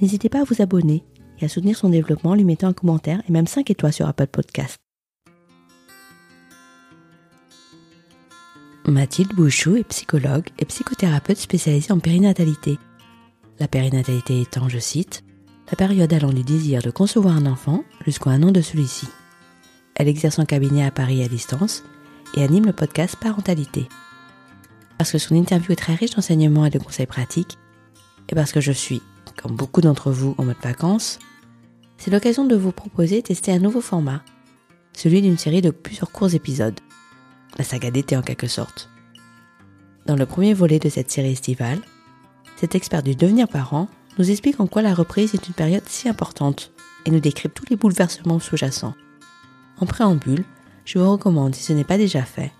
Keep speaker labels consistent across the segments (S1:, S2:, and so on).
S1: n'hésitez pas à vous abonner et à soutenir son développement en lui mettant un commentaire et même 5 étoiles sur Apple Podcast. Mathilde Bouchou est psychologue et psychothérapeute spécialisée en périnatalité. La périnatalité étant, je cite, la période allant du désir de concevoir un enfant jusqu'à un an de celui-ci. Elle exerce en cabinet à Paris à distance et anime le podcast Parentalité. Parce que son interview est très riche d'enseignements et de conseils pratiques, et parce que je suis, comme beaucoup d'entre vous, en mode vacances, c'est l'occasion de vous proposer tester un nouveau format, celui d'une série de plusieurs courts épisodes, la saga d'été en quelque sorte. Dans le premier volet de cette série estivale, cet expert du devenir parent nous explique en quoi la reprise est une période si importante et nous décrypte tous les bouleversements sous-jacents. En préambule, je vous recommande, si ce n'est pas déjà fait,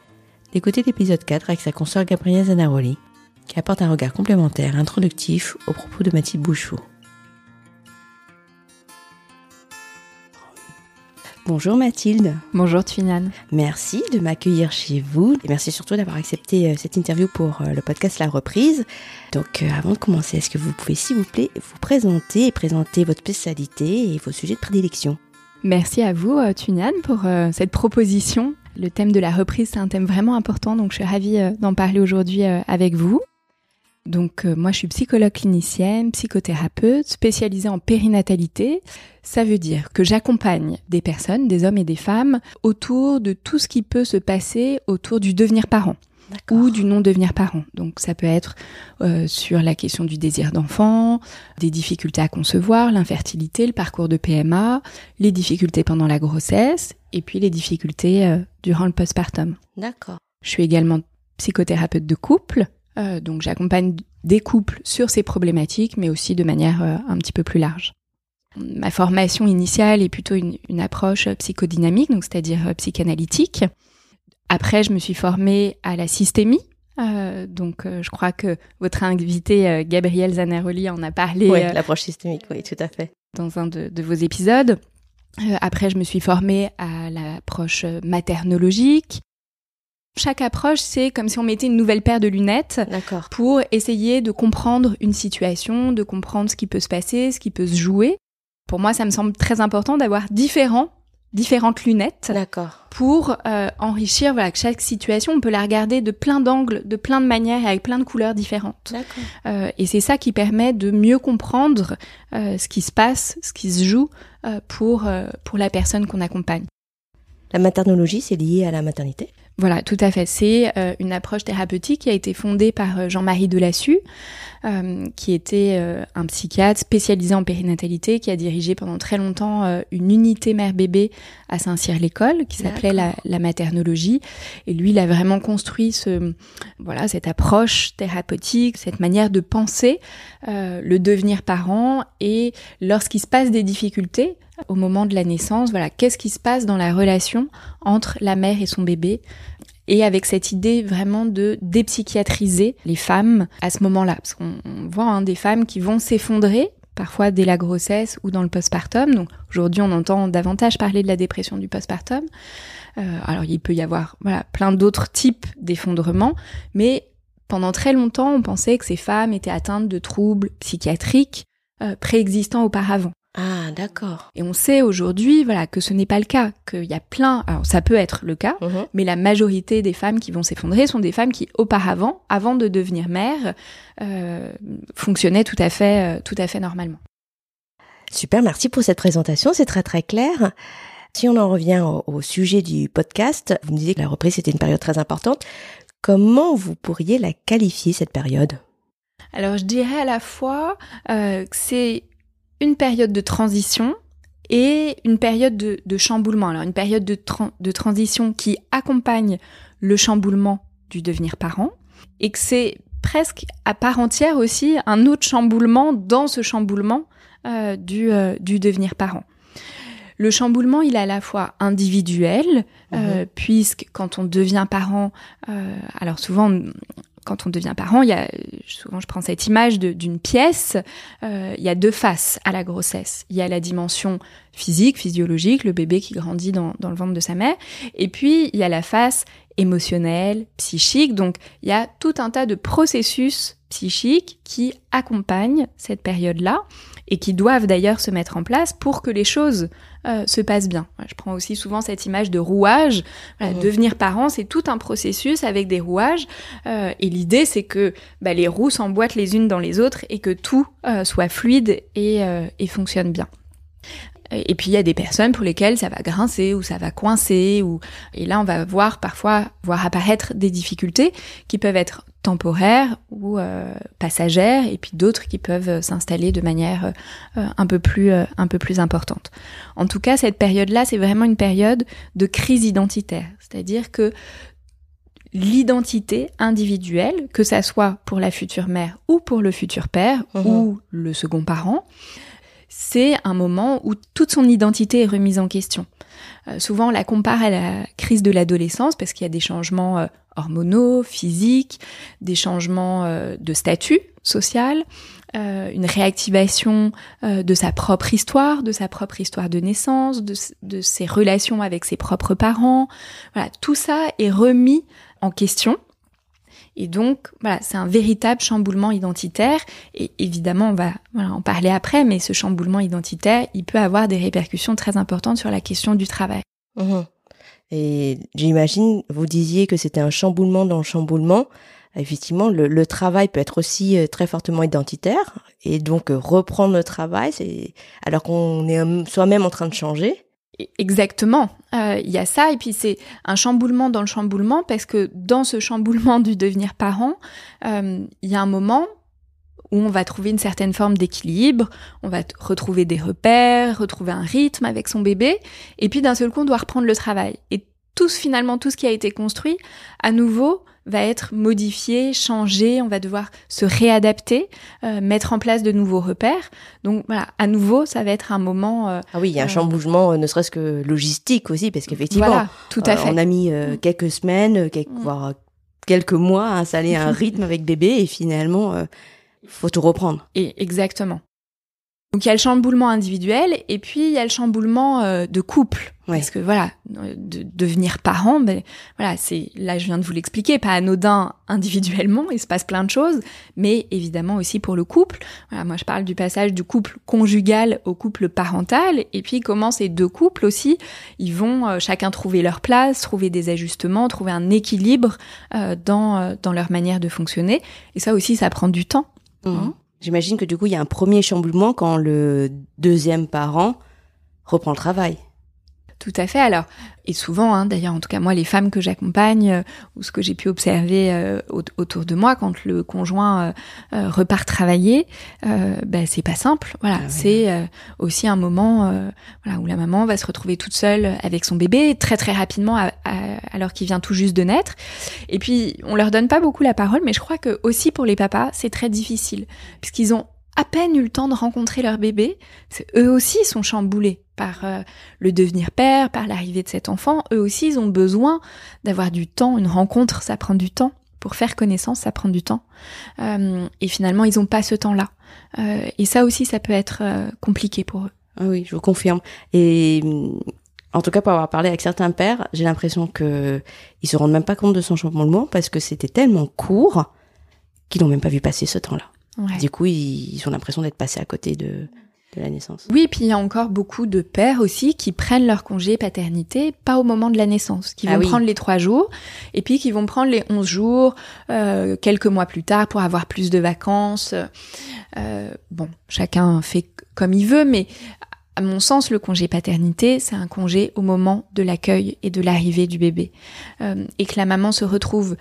S1: d'écouter l'épisode 4 avec sa consoeur Gabrielle Zanaroli, qui apporte un regard complémentaire introductif aux propos de Mathilde Bouchot. Bonjour Mathilde.
S2: Bonjour Twinan.
S1: Merci de m'accueillir chez vous et merci surtout d'avoir accepté euh, cette interview pour euh, le podcast La Reprise. Donc euh, avant de commencer, est-ce que vous pouvez s'il vous plaît vous présenter et présenter votre spécialité et vos sujets de prédilection?
S2: Merci à vous Twinan pour cette proposition. Le thème de la reprise, c'est un thème vraiment important, donc je suis ravie d'en parler aujourd'hui avec vous. Donc euh, moi je suis psychologue clinicienne, psychothérapeute, spécialisée en périnatalité. Ça veut dire que j'accompagne des personnes, des hommes et des femmes, autour de tout ce qui peut se passer autour du devenir parent ou du non-devenir parent. Donc ça peut être euh, sur la question du désir d'enfant, des difficultés à concevoir, l'infertilité, le parcours de PMA, les difficultés pendant la grossesse et puis les difficultés euh, durant le postpartum.
S1: D'accord.
S2: Je suis également psychothérapeute de couple euh, donc j'accompagne des couples sur ces problématiques, mais aussi de manière euh, un petit peu plus large. Ma formation initiale est plutôt une, approche psychodynamique, donc c'est-à-dire euh, psychanalytique. Après, je me suis formée à la systémie. donc, je crois que votre invité Gabriel Zanaroli en a parlé.
S1: Oui, l'approche systémique, oui, tout à fait.
S2: Dans un de, de vos épisodes. après, je me suis formée à l'approche maternologique, chaque approche, c'est comme si on mettait une nouvelle paire de lunettes pour essayer de comprendre une situation, de comprendre ce qui peut se passer, ce qui peut se jouer. Pour moi, ça me semble très important d'avoir différents différentes lunettes pour euh, enrichir voilà chaque situation. On peut la regarder de plein d'angles de plein de manières et avec plein de couleurs différentes. Euh, et c'est ça qui permet de mieux comprendre euh, ce qui se passe ce qui se joue pour pour la personne qu'on accompagne.
S1: La maternologie c'est lié à la maternité?
S2: Voilà, tout à fait. C'est euh, une approche thérapeutique qui a été fondée par euh, Jean-Marie Delassus, euh, qui était un psychiatre spécialisé en périnatalité, qui a dirigé pendant très longtemps une unité mère-bébé à Saint-Cyr-l'École, qui s'appelait la, la, maternologie. Et lui, il a vraiment construit ce, voilà, cette approche thérapeutique, cette manière de penser le devenir parent et lorsqu'il se passe des difficultés, au moment de la naissance, voilà, qu'est-ce qui se passe dans la relation entre la mère et son bébé et avec cette idée vraiment de dépsychiatriser les femmes à ce moment-là. Parce qu'on voit hein, des femmes qui vont s'effondrer, parfois dès la grossesse ou dans le postpartum. Donc aujourd'hui, on entend davantage parler de la dépression du postpartum. Euh, alors il peut y avoir voilà, plein d'autres types d'effondrement, mais pendant très longtemps, on pensait que ces femmes étaient atteintes de troubles psychiatriques euh, préexistants auparavant.
S1: Ah, d'accord.
S2: Et on sait aujourd'hui, voilà, que ce n'est pas le cas, qu'il y a plein. Alors, ça peut être le cas, mhm. mais la majorité des femmes qui vont s'effondrer sont des femmes qui, auparavant, avant de devenir mère, euh, fonctionnaient tout à fait, euh, tout à fait normalement.
S3: Super, merci pour cette présentation, c'est très très clair. Si on en revient au, sujet du podcast, vous me disiez que la reprise c'était une période très importante. Comment vous pourriez la qualifier cette période?
S2: Alors je dirais à la fois euh, que c'est une période de transition et une période de, chamboulement. Alors une période de, de transition qui accompagne le chamboulement du devenir parent et que c'est presque à part entière aussi un autre chamboulement dans ce chamboulement euh, du, euh, du devenir parent. Le chamboulement, il est à la fois individuel, euh, mhm. puisque quand on devient parent, alors souvent quand on devient parent, il y a souvent je prends cette image d'une pièce, il y a deux faces à la grossesse. Il y a la dimension physique, physiologique, le bébé qui grandit dans, dans le ventre de sa mère, et puis il y a la face émotionnelle, psychique. Donc il y a tout un tas de processus psychiques qui accompagnent cette période-là et qui doivent d'ailleurs se mettre en place pour que les choses euh, se passent bien. Je prends aussi souvent cette image de rouage. Mmh. Devenir parent, c'est tout un processus avec des rouages. Euh, et l'idée, c'est que bah, les roues s'emboîtent les unes dans les autres et que tout euh, soit fluide et, et fonctionne bien. Et puis il y a des personnes pour lesquelles ça va grincer ou ça va coincer ou et là on va voir parfois voir apparaître des difficultés qui peuvent être temporaires ou euh, passagères et puis d'autres qui peuvent s'installer de manière euh, un peu plus euh, un peu plus importante. En tout cas, cette période-là, c'est vraiment une période de crise identitaire, c'est-à-dire que l'identité individuelle, que ça soit pour la future mère ou pour le futur père mmh ou le second parent, c'est un moment où toute son identité est remise en question. Euh, souvent, on la compare à la crise de l'adolescence parce qu'il y a des changements euh, hormonaux, physiques, des changements euh, de statut social, une réactivation de sa propre histoire, de sa propre histoire de naissance, de, de ses relations avec ses propres parents. Voilà, tout ça est remis en question et donc, voilà, c'est un véritable chamboulement identitaire. Et évidemment, on va en parler après, mais ce chamboulement identitaire, il peut avoir des répercussions très importantes sur la question du travail.
S3: Mmh et j'imagine, vous disiez que c'était un chamboulement dans le chamboulement. Effectivement, le, travail peut être aussi euh, très fortement identitaire. Et donc, euh, reprendre le travail, c'est alors qu'on est soi-même en train de changer.
S2: Exactement. Euh, il y a ça, et puis c'est un chamboulement dans le chamboulement, parce que dans ce chamboulement du devenir parent, euh, il y a un moment où on va trouver une certaine forme d'équilibre, on va retrouver des repères, retrouver un rythme avec son bébé, et puis d'un seul coup on doit reprendre le travail. Et tout finalement, tout ce qui a été construit, à nouveau, va être modifié, changé, on va devoir se réadapter, euh, mettre en place de nouveaux repères. Donc voilà, à nouveau, ça va être un moment.
S3: Euh, ah oui, il y a un euh, chamboulement, ne serait-ce que logistique aussi, parce qu'effectivement, voilà,
S2: tout à fait.
S3: on a mis mm. quelques semaines, quelques, mm. voire quelques mois à installer un rythme avec bébé, et finalement, faut tout reprendre.
S2: Et exactement. Donc il y a le chamboulement individuel et puis il y a le chamboulement euh, de couple. Parce que voilà, de, devenir parent, ben voilà, c'est là je viens de vous l'expliquer, pas anodin individuellement, il se passe plein de choses, mais évidemment aussi pour le couple. Voilà, moi je parle du passage du couple conjugal au couple parental et puis comment ces deux couples aussi, ils vont euh, chacun trouver leur place, trouver des ajustements, trouver un équilibre euh, dans dans leur manière de fonctionner. Et ça aussi, ça prend du temps.
S3: Mmh. Hein. J'imagine que du coup, il y a un premier chamboulement quand le deuxième parent reprend le travail.
S2: Tout à fait. Alors, et souvent, hein, d'ailleurs, en tout cas moi, les femmes que j'accompagne euh, ou ce que j'ai pu observer euh, autour de moi, quand le conjoint euh, repart travailler, ben c'est pas simple. Voilà, ah c'est aussi un moment, voilà, où la maman va se retrouver toute seule avec son bébé très très rapidement, alors qu'il vient tout juste de naître. Et puis, on leur donne pas beaucoup la parole, mais je crois que aussi pour les papas, c'est très difficile puisqu'ils ont à peine eu le temps de rencontrer leur bébé, eux aussi sont chamboulés par euh, le devenir père, par l'arrivée de cet enfant. Eux aussi, ils ont besoin d'avoir du temps. Une rencontre, ça prend du temps. Pour faire connaissance, ça prend du temps. Euh, et finalement, ils n'ont pas ce temps-là. Euh, et ça aussi, ça peut être compliqué pour eux.
S3: Ah oui, je vous confirme. Et en tout cas, pour avoir parlé avec certains pères, j'ai l'impression que ils se rendent même pas compte de son chamboulement parce que c'était tellement court qu'ils n'ont même pas vu passer ce temps-là. Du coup, ils, ont l'impression d'être passés à côté de, de la naissance.
S2: Oui, puis il y a encore beaucoup de pères aussi qui prennent leur congé paternité pas au moment de la naissance, qui
S3: Ah
S2: vont
S3: oui.
S2: prendre les trois jours et puis qui vont prendre les 11 jours euh, quelques mois plus tard pour avoir plus de vacances. Euh, bon, chacun fait comme il veut, mais à mon sens, le congé paternité, c'est un congé au moment de l'accueil et de l'arrivée du bébé. Euh, et que la maman se retrouve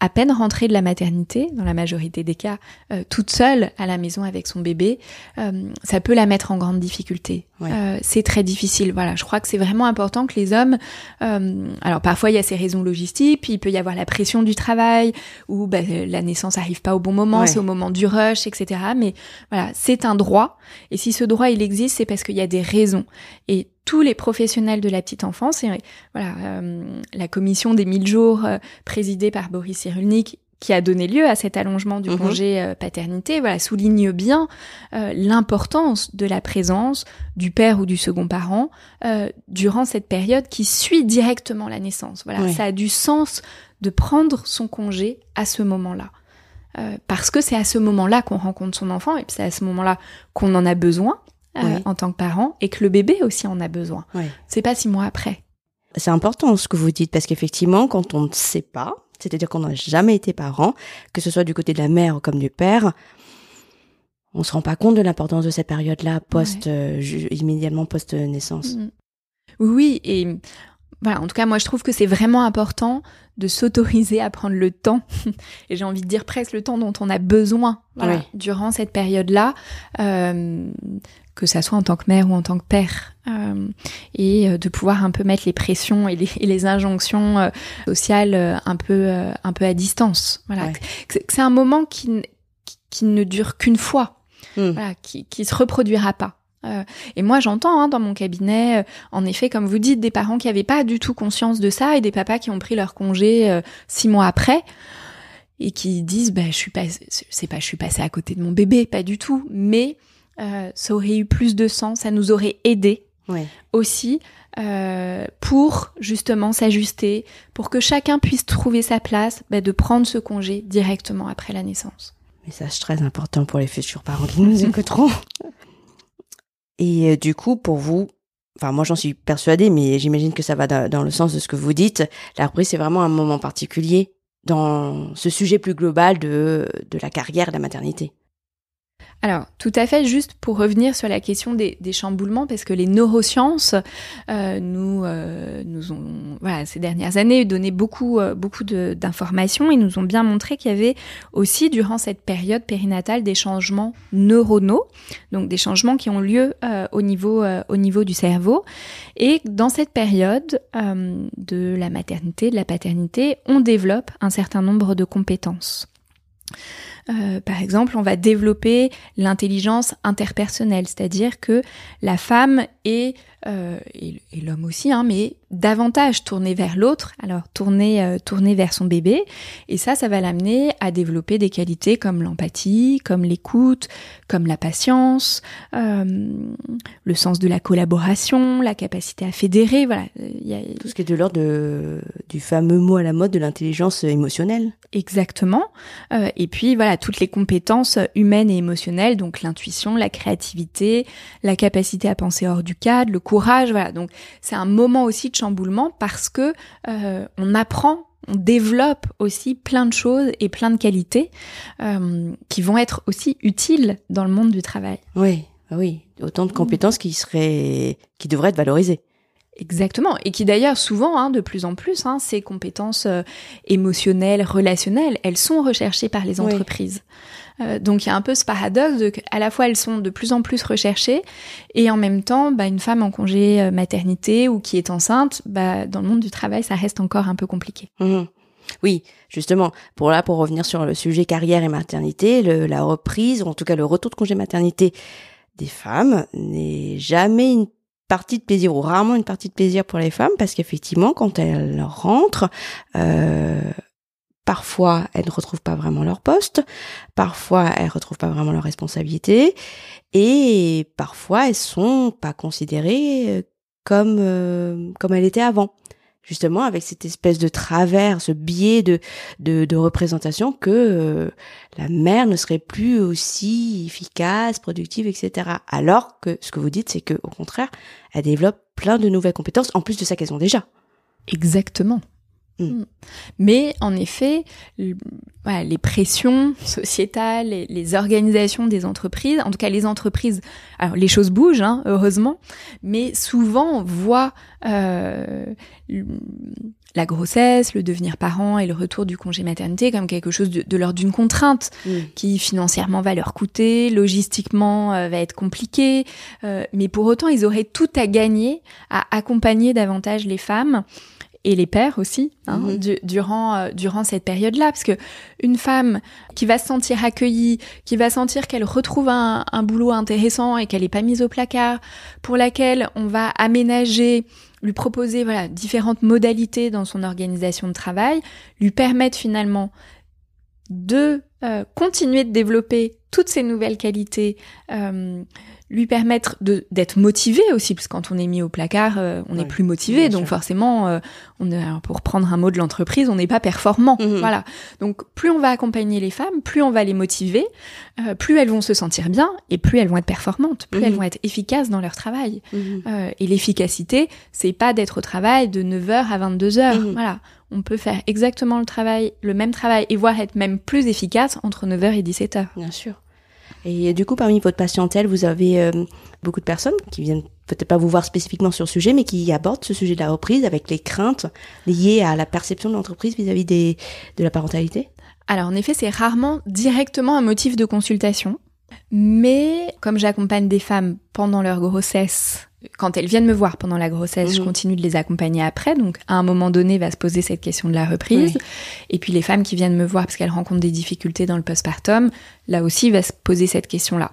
S2: à peine rentrée de la maternité, dans la majorité des cas, euh, toute seule à la maison avec son bébé, euh, ça peut la mettre en grande difficulté.
S3: Ouais.
S2: Euh, c'est très difficile. Voilà, je crois que c'est vraiment important que les hommes. euh, alors parfois il y a ces raisons logistiques, puis il peut y avoir la pression du travail, ou bah, la naissance arrive pas au bon moment,
S3: Ouais.
S2: c'est au moment du rush, etc. Mais voilà, c'est un droit. Et si ce droit il existe, c'est parce qu'il y a des raisons. Et tous les professionnels de la petite enfance, et voilà, euh, la commission des 1000 jours euh, présidée par Boris Cyrulnik qui a donné lieu à cet allongement du
S3: Mhm.
S2: congé euh, paternité, voilà, souligne bien euh, l'importance de la présence du père ou du second parent euh, durant cette période qui suit directement la naissance. Voilà,
S3: Oui.
S2: ça a du sens de prendre son congé à ce moment-là. Euh, parce que c'est à ce moment-là qu'on rencontre son enfant et puis c'est à ce moment-là qu'on en a besoin euh,
S3: Oui.
S2: en tant que parent et que le bébé aussi en a besoin.
S3: Ouais.
S2: C'est pas six mois après.
S3: C'est important ce que vous dites parce qu'effectivement, quand on ne sait pas, c'est-à-dire qu'on n'a jamais été parent, que ce soit du côté de la mère comme du père, on se rend pas compte de l'importance de cette période-là post euh, immédiatement post naissance.
S2: Mm. Oui, et voilà, en tout cas, moi, je trouve que c'est vraiment important de s'autoriser à prendre le temps, et j'ai envie de dire presque le temps dont on a besoin voilà,
S3: Oui.
S2: durant cette période-là, euh, que ça soit en tant que mère ou en tant que père, euh, et euh, de pouvoir un peu mettre les pressions et les, et les injonctions euh, sociales un peu un peu à distance. Voilà,
S3: Ouais.
S2: C'est- un moment qui, qui, ne dure qu'une fois
S3: Mm.
S2: voilà, qui, qui se reproduira pas. Euh, et moi, j'entends hein, dans mon cabinet, euh, en effet, comme vous dites, des parents qui n'avaient pas du tout conscience de ça et des papas qui ont pris leur congé euh, six mois après et qui disent, bah, je suis pas, c'est pas, je suis passée à côté de mon bébé, pas du tout, mais euh, ça aurait eu plus de sens, ça nous aurait aidé
S3: Ouais.
S2: aussi euh, pour justement s'ajuster, pour que chacun puisse trouver sa place, bah, de prendre ce congé directement après la naissance.
S3: Message très important pour les futurs parents qui nous écouteront. Et euh, du coup, pour vous, enfin moi j'en suis persuadée, mais j'imagine que ça va dans, dans le sens de ce que vous dites. La reprise, c'est vraiment un moment particulier dans ce sujet plus global de, de la carrière et de la maternité.
S2: Alors, tout à fait, juste pour revenir sur la question des, chamboulements, parce que les neurosciences euh, nous, euh, nous ont, ces dernières années, donné beaucoup, euh, d'informations et nous ont bien montré qu'il y avait aussi, durant cette période périnatale, des changements neuronaux, donc des changements qui ont lieu au, niveau, au niveau du cerveau. Et dans cette période de la maternité, de la paternité, on développe un certain nombre de compétences. Euh, par exemple, on va développer l'intelligence interpersonnelle, c'est-à-dire que la femme est, euh, et, et l'homme aussi, hein, mais davantage tourné vers l'autre, alors euh, tourné vers son bébé, et ça, ça va l'amener à développer des qualités comme l'empathie, comme l'écoute, comme la patience, le sens de la collaboration, la capacité à fédérer, voilà. Il y a,
S3: Tout ce qui est de l'ordre du fameux mot à la mode de l'intelligence émotionnelle.
S2: Exactement. Et puis voilà, toutes les compétences humaines et émotionnelles, donc l'intuition, la créativité, la capacité à penser hors du cadre, le courage, voilà. Donc c'est un moment aussi de chamboulement parce que euh, on apprend, on développe aussi plein de choses et plein de qualités euh, qui vont être aussi utiles dans le monde du travail.
S3: Oui, oui, autant de compétences qui seraient, qui devraient être valorisées.
S2: Exactement, et qui d'ailleurs souvent, hein, de plus en plus, hein, ces compétences euh, émotionnelles, relationnelles, elles sont recherchées par les
S3: Oui.
S2: entreprises. Euh, donc il y a un peu ce paradoxe de qu'à la fois elles sont de plus en plus recherchées, et en même temps, bah, une femme en congé euh, maternité ou qui est enceinte, bah, dans le monde du travail, ça reste encore un peu compliqué.
S3: Mhm. Oui, justement, pour là, pour revenir sur le sujet carrière et maternité, le- la reprise, ou en tout cas le retour de congé maternité des femmes n'est jamais une partie de plaisir ou rarement une partie de plaisir pour les femmes parce qu'effectivement, quand elles rentrent, euh, parfois elles ne retrouvent pas vraiment leur poste, parfois elles retrouvent pas vraiment leurs responsabilités et parfois elles sont pas considérées euh, comme euh, comme elles étaient avant justement avec cette espèce de travers, ce biais de, de, représentation que euh, la mère ne serait plus aussi efficace, productive, etc. Alors que ce que vous dites, c'est que au contraire, elle développe plein de nouvelles compétences en plus de ça qu'elles ont déjà.
S2: Exactement.
S3: Mm.
S2: Mm. Mais en effet, le- voilà, les pressions sociétales, les, les organisations des entreprises, en tout cas les entreprises, alors les choses bougent, hein, heureusement, mais souvent on voit euh, la grossesse, le devenir parent et le retour du congé maternité comme quelque chose de, de l'ordre d'une contrainte qui financièrement va leur coûter, logistiquement euh, va être compliqué, euh, mais pour autant ils auraient tout à gagner à accompagner davantage les femmes et les pères aussi hein,
S3: Mhm.
S2: du- durant euh, durant cette période-là parce que une femme qui va se sentir accueillie, qui va sentir qu'elle retrouve un, un boulot intéressant et qu'elle n'est pas mise au placard, pour laquelle on va aménager lui proposer voilà différentes modalités dans son organisation de travail, lui permettre finalement de euh, continuer de développer toutes ces nouvelles qualités, euh, lui permettre de d'être motivé aussi, parce que quand on est mis au placard, euh, on n'est plus motivé, donc
S3: sûr.
S2: forcément, euh, on est, pour prendre un mot de l'entreprise, on n'est pas performant.
S3: Mhm.
S2: Voilà. Donc plus on va accompagner les femmes, plus on va les motiver, euh, plus elles vont se sentir bien et plus elles vont être performantes, plus elles vont être efficaces dans leur travail.
S3: Mhm.
S2: Euh, et l'efficacité, c'est pas d'être au travail de 9h à 22h.
S3: Mhm.
S2: Voilà. On peut faire exactement le travail, le même travail et voire être même plus efficace entre 9h et 17h.
S3: Bien sûr. Et du coup, parmi votre patientèle, vous avez euh, beaucoup de personnes qui viennent peut-être pas vous voir spécifiquement sur le sujet, mais qui abordent ce sujet de la reprise avec les craintes liées à la perception de l'entreprise vis-à-vis des, de la parentalité?
S2: Alors en effet, c'est rarement directement un motif de consultation, mais comme j'accompagne des femmes pendant leur grossesse, quand elles viennent me voir pendant la grossesse, je
S3: Mhm.
S2: continue de les accompagner après, donc à un moment donné va se poser cette question de la reprise.
S3: Oui.
S2: Et puis les femmes qui viennent me voir parce qu'elles rencontrent des difficultés dans le postpartum, là aussi va se poser cette question-là.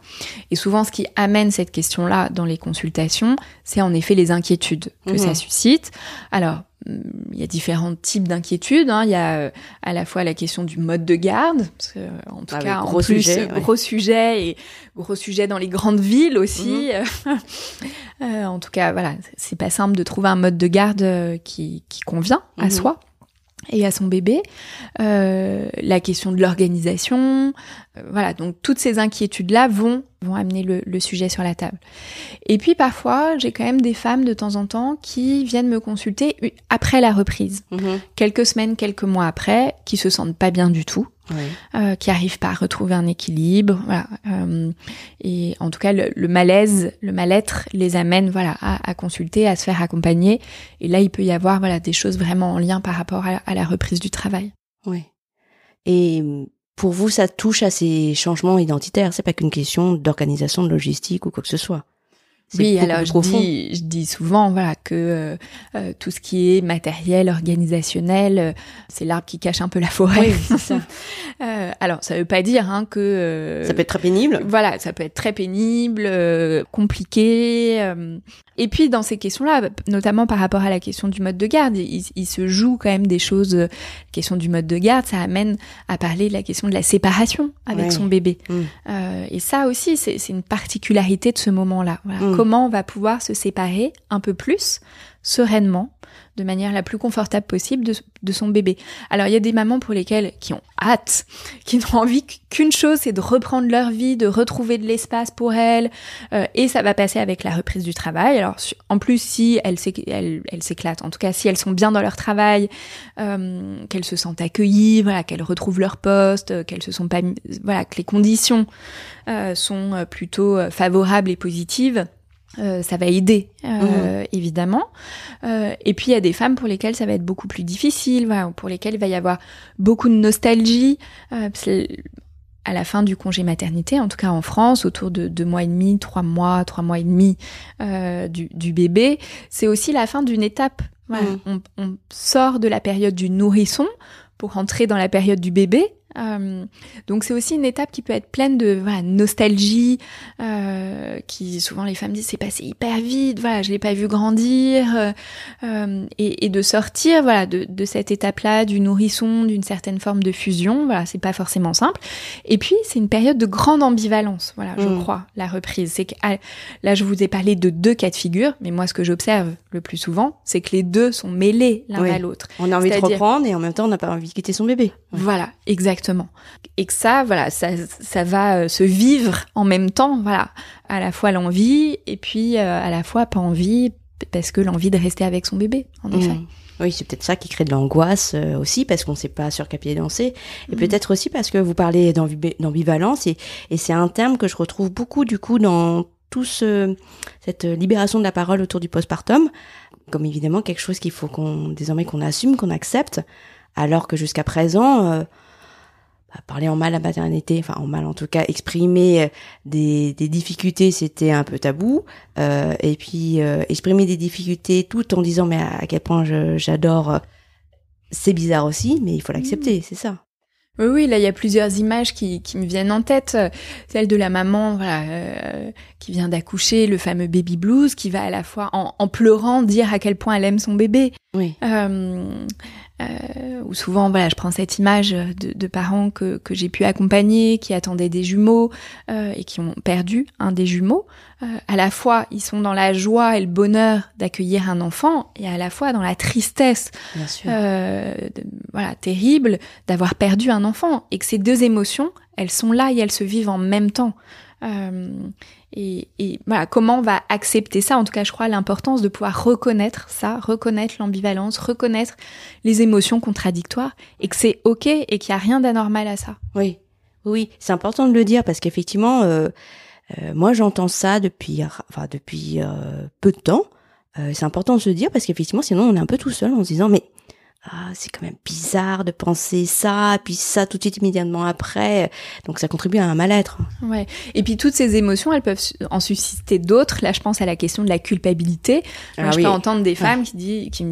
S2: Et souvent ce qui amène cette question-là dans les consultations, c'est en effet les inquiétudes que
S3: Mhm.
S2: ça suscite. Alors, hum, il y a différents types d'inquiétudes. hein. Il y a euh, à la fois la question du mode de garde, parce que, euh, en tout
S3: Ah oui,
S2: cas, en
S3: gros
S2: plus,
S3: sujet, ouais.
S2: gros sujet et gros sujet dans les grandes villes aussi.
S3: Mhm.
S2: Euh, en tout cas, voilà, c'est pas simple de trouver un mode de garde qui, qui convient à
S3: Mhm.
S2: soi et à son bébé. Euh, la question de l'organisation, euh, voilà, donc toutes ces inquiétudes-là vont vont amener le, le sujet sur la table. Et puis parfois, j'ai quand même des femmes de temps en temps qui viennent me consulter après la reprise, quelques semaines, quelques mois après, qui se sentent pas bien du tout,
S3: Oui.
S2: euh, qui arrivent pas à retrouver un équilibre, voilà. Euh, et en tout cas, le, le malaise, le mal-être les amène, voilà, à, à consulter, à se faire accompagner. Et là, il peut y avoir, voilà, des choses vraiment en lien par rapport à, à la reprise du travail.
S3: Oui. Et pour vous, ça touche à ces changements identitaires. C'est pas qu'une question d'organisation, de logistique ou quoi que ce soit.
S2: Oui, alors je dis, je dis souvent voilà que euh, euh, tout ce qui est matériel, organisationnel, euh, c'est l'arbre qui cache un peu la forêt.
S3: Oui, ça.
S2: Euh, alors ça veut pas dire hein, que euh,
S3: Ça peut être très pénible.
S2: voilà, ça peut être très pénible, euh, compliqué. euh. Et puis dans ces questions-là, notamment par rapport à la question du mode de garde, il, il se joue quand même des choses. La question du mode de garde, ça amène à parler de la question de la séparation avec
S3: Ouais.
S2: son bébé.
S3: Mm.
S2: Euh, et ça aussi, c'est une particularité de ce moment-là. Voilà.
S3: Mm.
S2: Comment on va pouvoir se séparer un peu plus sereinement, de manière la plus confortable possible de, son bébé. Alors il y a des mamans pour lesquelles qui ont hâte, qui n'ont envie qu'une chose, c'est de reprendre leur vie, de retrouver de l'espace pour elles, euh, et ça va passer avec la reprise du travail. Alors en plus si elles s'éc- elles- elles s'éclatent, en tout cas si elles sont bien dans leur travail, euh, qu'elles se sentent accueillies, voilà, qu'elles retrouvent leur poste, euh, qu'elles se sont pas, voilà, que les conditions sont plutôt favorables et positives. Euh, ça va aider euh, évidemment. Euh, et puis il y a des femmes pour lesquelles ça va être beaucoup plus difficile, voilà, pour lesquelles il va y avoir beaucoup de nostalgie. Euh, à la fin du congé maternité, en tout cas en France, autour de deux mois et demi, trois mois, trois mois et demi euh, du, du bébé, c'est aussi la fin d'une étape. Voilà.
S3: Mhm.
S2: On, on sort de la période du nourrisson pour entrer dans la période du bébé. Euh, donc c'est aussi une étape qui peut être pleine de voilà, nostalgie, euh, qui souvent les femmes disent c'est passé hyper vite, voilà je l'ai pas vu grandir, euh, et, et, de sortir voilà de, de cette étape-là du nourrisson, d'une certaine forme de fusion, voilà c'est pas forcément simple. Et puis c'est une période de grande ambivalence, voilà je
S3: Mm.
S2: crois la reprise. C'est que ah, là je vous ai parlé de deux cas de figure, mais moi ce que j'observe le plus souvent, c'est que les deux sont mêlés l'un
S3: Oui.
S2: à l'autre.
S3: On a envie de reprendre et en même temps, on n'a pas envie de quitter son bébé.
S2: Voilà, exactement. Et que ça, voilà, ça, ça va euh, se vivre en même temps, voilà, à la fois l'envie et puis euh, à la fois pas envie parce que l'envie de rester avec son bébé, en effet.
S3: Mm. Oui, c'est peut-être ça qui crée de l'angoisse euh, aussi, parce qu'on ne sait pas sur quel pied danser. Et
S2: Mm.
S3: peut-être aussi parce que vous parlez d'ambi- d'ambivalence, et, et c'est un terme que je retrouve beaucoup, du coup, dans tout ce, cette libération de la parole autour du postpartum, comme évidemment quelque chose qu'il faut qu'on, désormais qu'on assume, qu'on accepte, alors que jusqu'à présent, euh, parler en mal à maternité, enfin en mal en tout cas, exprimer euh, des, des difficultés, c'était un peu tabou. Euh, et puis euh, exprimer des difficultés tout en disant mais à, à quel point j'adore, euh, c'est bizarre aussi, mais il faut l'accepter, c'est ça.
S2: Oui, oui, là il y a plusieurs images qui, qui me viennent en tête. Celle de la maman, voilà, euh, qui vient d'accoucher, le fameux baby blues, qui va à la fois en, en pleurant dire à quel point elle aime son bébé.
S3: Oui.
S2: Euh, euh, ou souvent, voilà, je prends cette image de, de parents que, que j'ai pu accompagner, qui attendaient des jumeaux euh, et qui ont perdu un des jumeaux. Euh, à la fois, ils sont dans la joie et le bonheur d'accueillir un enfant, et à la fois dans la tristesse,
S3: Bien sûr.
S2: euh, de- voilà, terrible d'avoir perdu un enfant, et que ces deux émotions, elles sont là et elles se vivent en même temps. Euh, et, et voilà, comment on va accepter ça? En tout cas, je crois l'importance de pouvoir reconnaître ça, reconnaître l'ambivalence, reconnaître les émotions contradictoires, et que c'est ok et qu'il n'y a rien d'anormal à ça.
S3: Oui, oui, c'est important de le dire parce qu'effectivement, euh, euh, moi j'entends ça depuis, enfin depuis euh, peu de temps. Euh, c'est important de se dire parce qu'effectivement, sinon on est un peu tout seul en se disant mais ah, c'est quand même bizarre de penser ça, puis ça tout de suite immédiatement après. Donc ça contribue à un mal-être.
S2: Ouais. Et puis toutes ces émotions, elles peuvent en susciter d'autres. Là, je pense à la question de la culpabilité.
S3: Ah
S2: je
S3: oui.
S2: peux entendre des femmes qui disent, qui,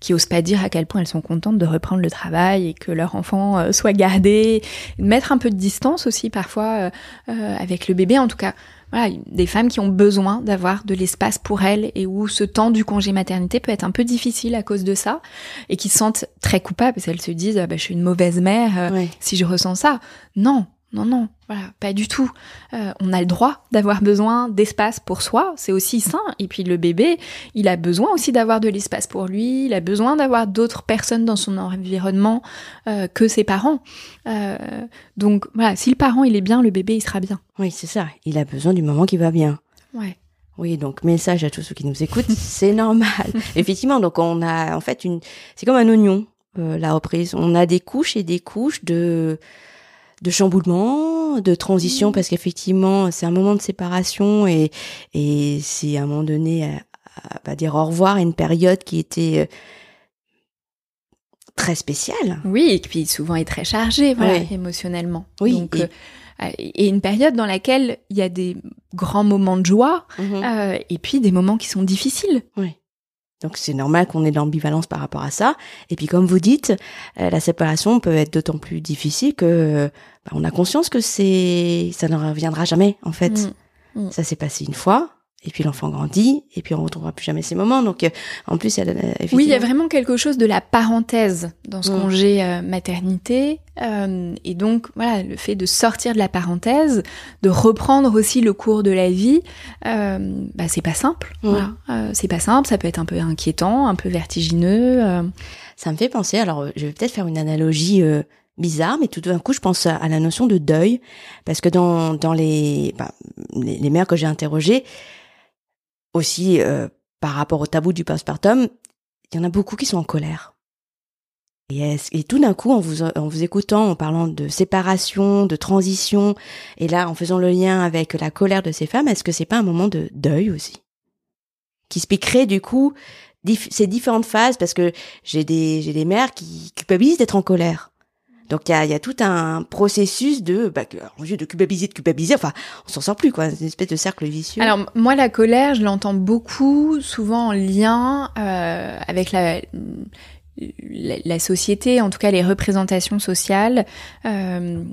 S2: qui osent pas dire à quel point elles sont contentes de reprendre le travail et que leur enfant euh, soit gardé. Mettre un peu de distance aussi parfois euh, euh, avec le bébé. En tout cas, voilà, des femmes qui ont besoin d'avoir de l'espace pour elles et où ce temps du congé maternité peut être un peu difficile à cause de ça et qui se sentent très coupables parce qu'elles se disent, ah, bah, je suis une mauvaise mère. euh,
S3: Ouais.
S2: si je ressens ça. Non, non, non, voilà, pas du tout. Euh, on a le droit d'avoir besoin d'espace pour soi, c'est aussi sain. Et puis le bébé, il a besoin aussi d'avoir de l'espace pour lui, il a besoin d'avoir d'autres personnes dans son environnement euh, que ses parents. Euh, donc voilà, si le parent il est bien, le bébé il sera bien.
S3: Oui, c'est ça. Il a besoin du moment qui va bien.
S2: Ouais.
S3: Oui, donc message à tous ceux qui nous écoutent, c'est normal. Effectivement, donc on a en fait une, c'est comme un oignon la reprise. On a des couches et des couches de de chamboulement, de transition, parce qu'effectivement c'est un moment de séparation et et c'est à un moment donné à, à- à dire au revoir à une période qui était euh, très spéciale.
S2: Oui, et puis souvent est très chargé, voilà,
S3: Oui.
S2: émotionnellement.
S3: Oui,
S2: Donc,
S3: et-
S2: euh, et une période dans laquelle il y a des grands moments de joie euh, et puis des moments qui sont difficiles.
S3: Donc c'est normal qu'on ait de l'ambivalence par rapport à ça. Et puis comme vous dites, euh, la séparation peut être d'autant plus difficile que euh, bah, on a conscience que c'est ça ne reviendra jamais en fait.
S2: Mm. Mm.
S3: Ça s'est passé une fois et puis l'enfant grandit et puis on retrouvera plus jamais ces moments. Donc euh, en plus il y a euh, effectivement
S2: Oui, il y a vraiment quelque chose de la parenthèse dans ce
S3: Mm.
S2: congé euh, maternité. euh, et donc, voilà, le fait de sortir de la parenthèse, de reprendre aussi le cours de la vie, euh, bah, c'est pas simple.
S3: Mm.
S2: Voilà. Euh, c'est pas simple, ça peut être un peu inquiétant, un peu vertigineux. euh.
S3: Ça me fait penser, alors je vais peut-être faire une analogie euh, bizarre, mais tout d'un coup je pense à, la notion de deuil, parce que dans, dans les, bah, les, les mères que j'ai interrogées, aussi euh, par rapport au tabou du postpartum, il y en a beaucoup qui sont en colère. Et, et tout d'un coup, en vous, en vous écoutant, en parlant de séparation, de transition, et là, en faisant le lien avec la colère de ces femmes, est-ce que c'est pas un moment de deuil aussi? Qui expliquerait du coup ces différentes phases, parce que j'ai des, j'ai des mères qui culpabilisent d'être en colère. Donc il y a, tout un processus de, bah, de culpabiliser, de culpabiliser, enfin, on s'en sort plus, quoi. C'est une espèce de cercle vicieux.
S2: Alors moi, la colère, je l'entends beaucoup, souvent en lien euh, avec la, la, société, en tout cas les représentations sociales euh,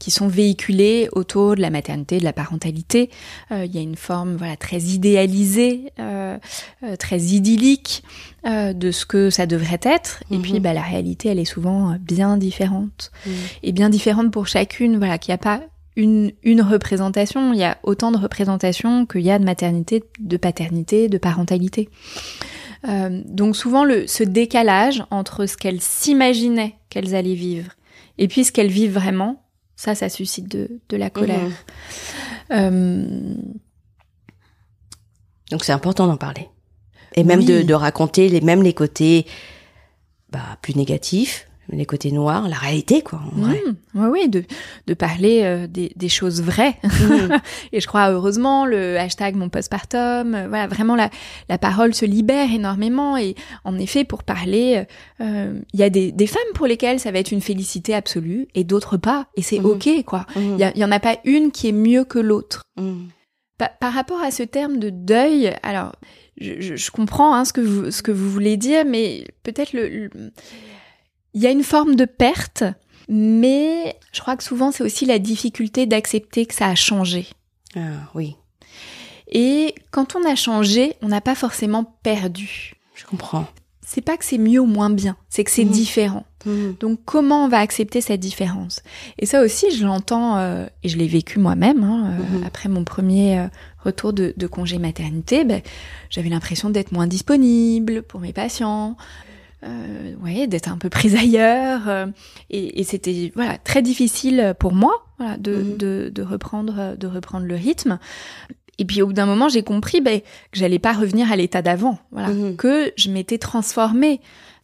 S2: qui sont véhiculées autour de la maternité, de la parentalité. Euh, il y a une forme voilà très idéalisée, euh, euh très idyllique euh, de ce que ça devrait être. Et puis mhm. bah, la réalité, elle est souvent bien différente mhm. et bien différente pour chacune. Voilà, qu'il n'y a pas une, une représentation. Il y a autant de représentations qu'il y a de maternité, de paternité, de parentalité. Euh, donc souvent le, ce décalage entre ce qu'elles s'imaginaient qu'elles allaient vivre et puis ce qu'elles vivent vraiment, ça, ça suscite de, de la colère. Mhm. Euh...
S3: Donc c'est important d'en parler. Et même de, de, raconter les, même les côtés bah, plus négatifs, les côtés noirs, la réalité, quoi. En vrai.
S2: Mmh, oui, de, de parler euh, des, des, choses vraies. Mmh. et je crois, heureusement, le hashtag mon postpartum, euh, voilà, vraiment la, la parole se libère énormément. Et en effet, pour parler, euh, il y a des, des, femmes pour lesquelles ça va être une félicité absolue et d'autres pas. Et c'est mmh. OK, quoi. Il y, y, en a pas une qui est mieux que l'autre. par rapport à ce terme de deuil, alors, je, je, je comprends hein, ce, que vous, ce que vous voulez dire, mais peut-être le, le il y a une forme de perte, mais je crois que souvent c'est aussi la difficulté d'accepter que ça a changé.
S3: Ah oui.
S2: Et quand on a changé, on n'a pas forcément perdu.
S3: Je comprends.
S2: C'est pas que c'est mieux ou moins bien, c'est que c'est mmh. différent. Mmh. Donc comment on va accepter cette différence? Et ça aussi, je l'entends euh, et je l'ai vécu moi-même. Hein, euh, mmh. Après mon premier euh, retour de, de, congé maternité, ben, j'avais l'impression d'être moins disponible pour mes patients euh, ouais, d'être un peu prise ailleurs. Euh, et, et c'était voilà très difficile pour moi voilà, de, mhm. de, de, reprendre de reprendre le rythme. Et puis au bout d'un moment, j'ai compris ben, que j'allais pas revenir à l'état d'avant, voilà, mhm. que je m'étais transformée.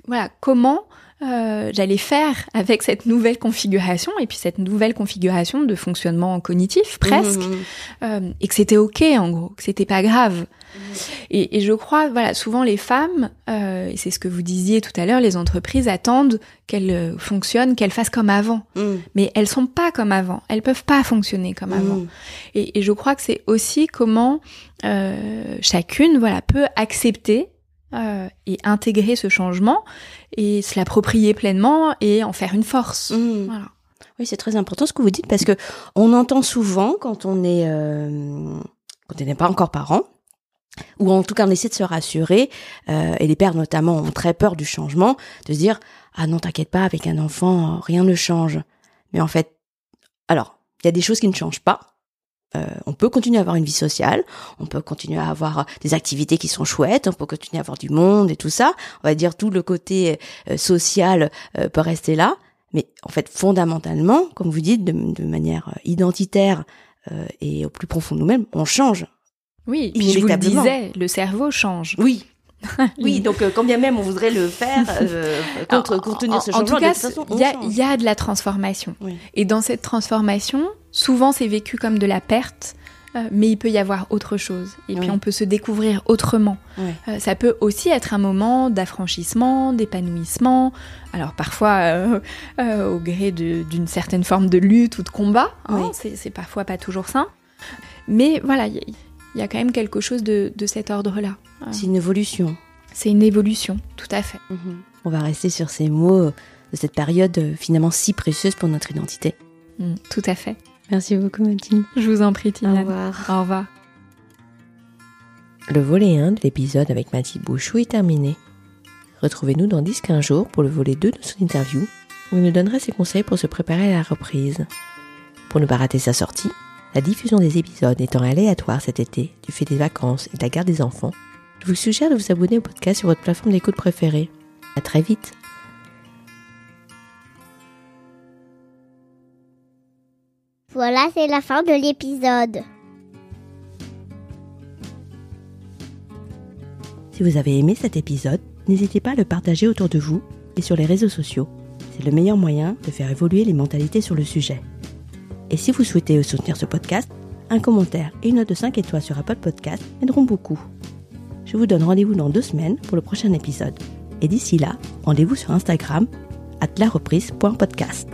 S2: Voilà, comment euh, j'allais faire avec cette nouvelle configuration et puis cette nouvelle configuration de fonctionnement cognitif presque mhm. euh, et que c'était ok en gros que c'était pas grave et, et, je crois voilà souvent les femmes euh, et c'est ce que vous disiez tout à l'heure les entreprises attendent qu'elles euh, fonctionnent qu'elles fassent comme avant mhm. mais elles sont pas comme avant elles peuvent pas fonctionner comme avant et, et, je crois que c'est aussi comment euh, chacune voilà peut accepter euh, et intégrer ce changement et se l'approprier pleinement et en faire une force. Mmh. Voilà.
S3: Oui, c'est très important ce que vous dites parce que on entend souvent quand on est euh, quand on n'est pas encore parent ou en tout cas on essaie de se rassurer euh, et les pères notamment ont très peur du changement de se dire ah non t'inquiète pas avec un enfant rien ne change mais en fait alors il y a des choses qui ne changent pas euh, on peut continuer à avoir une vie sociale, on peut continuer à avoir des activités qui sont chouettes, on peut continuer à avoir du monde et tout ça. On va dire tout le côté euh, social euh, peut rester là, mais en fait fondamentalement, comme vous dites, de, manière identitaire et au plus profond de nous-mêmes, on change.
S2: Oui, je vous le disais, le cerveau change.
S3: Oui, oui, donc quand bien même on voudrait le faire contre contenir ce changement,
S2: en tout cas, il y, a de la transformation. Et dans cette transformation, Souvent, c'est vécu comme de la perte, euh, mais il peut y avoir autre chose. Et puis, on peut se découvrir autrement. Euh, ça peut aussi être un moment d'affranchissement, d'épanouissement. Alors, parfois, euh, au gré d'une certaine forme de lutte ou de combat. Hein, c'est parfois pas toujours simple. Mais voilà, il y, a quand même quelque chose de, cet ordre-là.
S3: C'est une évolution.
S2: C'est une évolution, tout à fait.
S3: Mhm. On va rester sur ces mots de cette période finalement si précieuse pour notre identité.
S2: Mm, tout à fait.
S3: Merci beaucoup, Mathilde.
S2: Je vous en prie, Tina.
S3: Au revoir.
S2: Au revoir.
S1: Le volet 1 de l'épisode avec Mathilde Bouchou est terminé. Retrouvez-nous dans 10-15 jours pour le volet 2 de son interview, où il nous donnera ses conseils pour se préparer à la reprise. Pour ne pas rater sa sortie, la diffusion des épisodes étant aléatoire cet été, du fait des vacances et de la garde des enfants, je vous suggère de vous abonner au podcast sur votre plateforme d'écoute préférée. À très vite!
S4: Voilà, c'est la fin de l'épisode.
S1: Si vous avez aimé cet épisode, n'hésitez pas à le partager autour de vous et sur les réseaux sociaux. C'est le meilleur moyen de faire évoluer les mentalités sur le sujet. Et si vous souhaitez soutenir ce podcast, un commentaire et une note de 5 étoiles sur Apple Podcast m'aideront beaucoup. Je vous donne rendez-vous dans deux semaines pour le prochain épisode. Et d'ici là, rendez-vous sur Instagram, at lareprise.podcast.